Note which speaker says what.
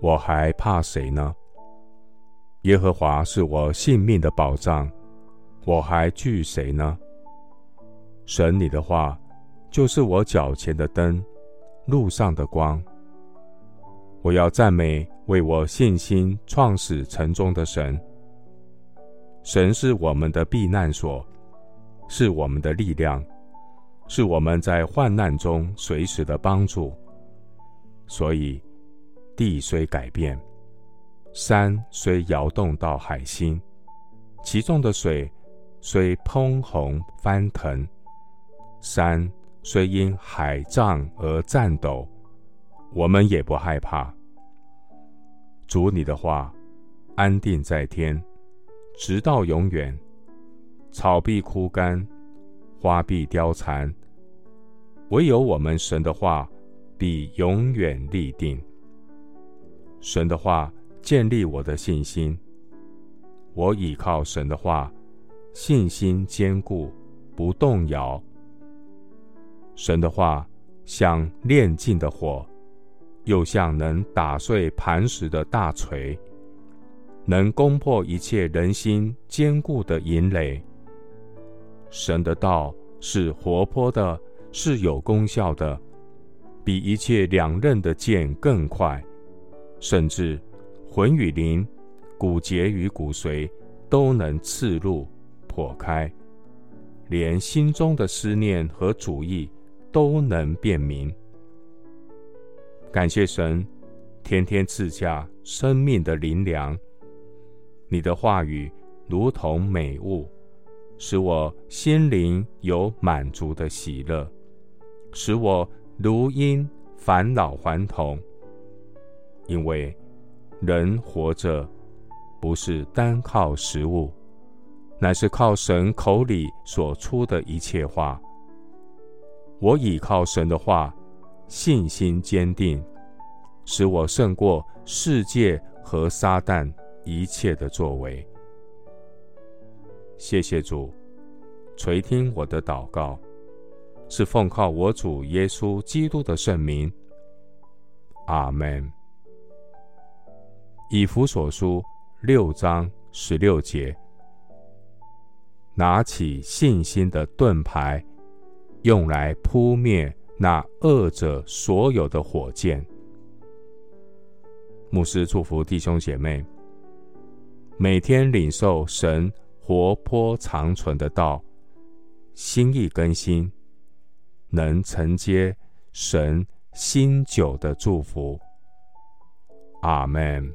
Speaker 1: 我还怕谁呢？耶和华是我性命的保障，我还惧谁呢？神你的话就是我脚前的灯，路上的光。我要赞美为我信心创始成终的神。神是我们的避难所，是我们的力量，是我们在患难中随时的帮助。所以，地虽改变。山虽摇动到海心，其中的水虽喷红翻腾，山虽因海涨而颤抖，我们也不害怕。主你的话安定在天，直到永远。草必枯干，花必凋残，唯有我们神的话必永远立定。神的话。建立我的信心，我倚靠神的话，信心坚固，不动摇。神的话像炼尽的火，又像能打碎磐石的大锤，能攻破一切人心坚固的营垒。神的道是活泼的，是有功效的，比一切两刃的剑更快，甚至。魂与灵、骨节与骨髓都能刺入、剖开，连心中的思念和主意都能辨明。感谢神，天天赐下生命的灵粮。你的话语如同美物，使我心灵有满足的喜乐，使我如因返老还童，因为。人活着，不是单靠食物，乃是靠神口里所出的一切话。我倚靠神的话，信心坚定，使我胜过世界和撒旦一切的作为。谢谢主，垂听我的祷告，是奉靠我主耶稣基督的圣名。阿门。以弗所书六章十六节，拿起信心的盾牌，用来扑灭那恶者所有的火箭。牧师祝福弟兄姐妹，每天领受神活泼长存的道，心意更新，能承接神新酒的祝福。阿门。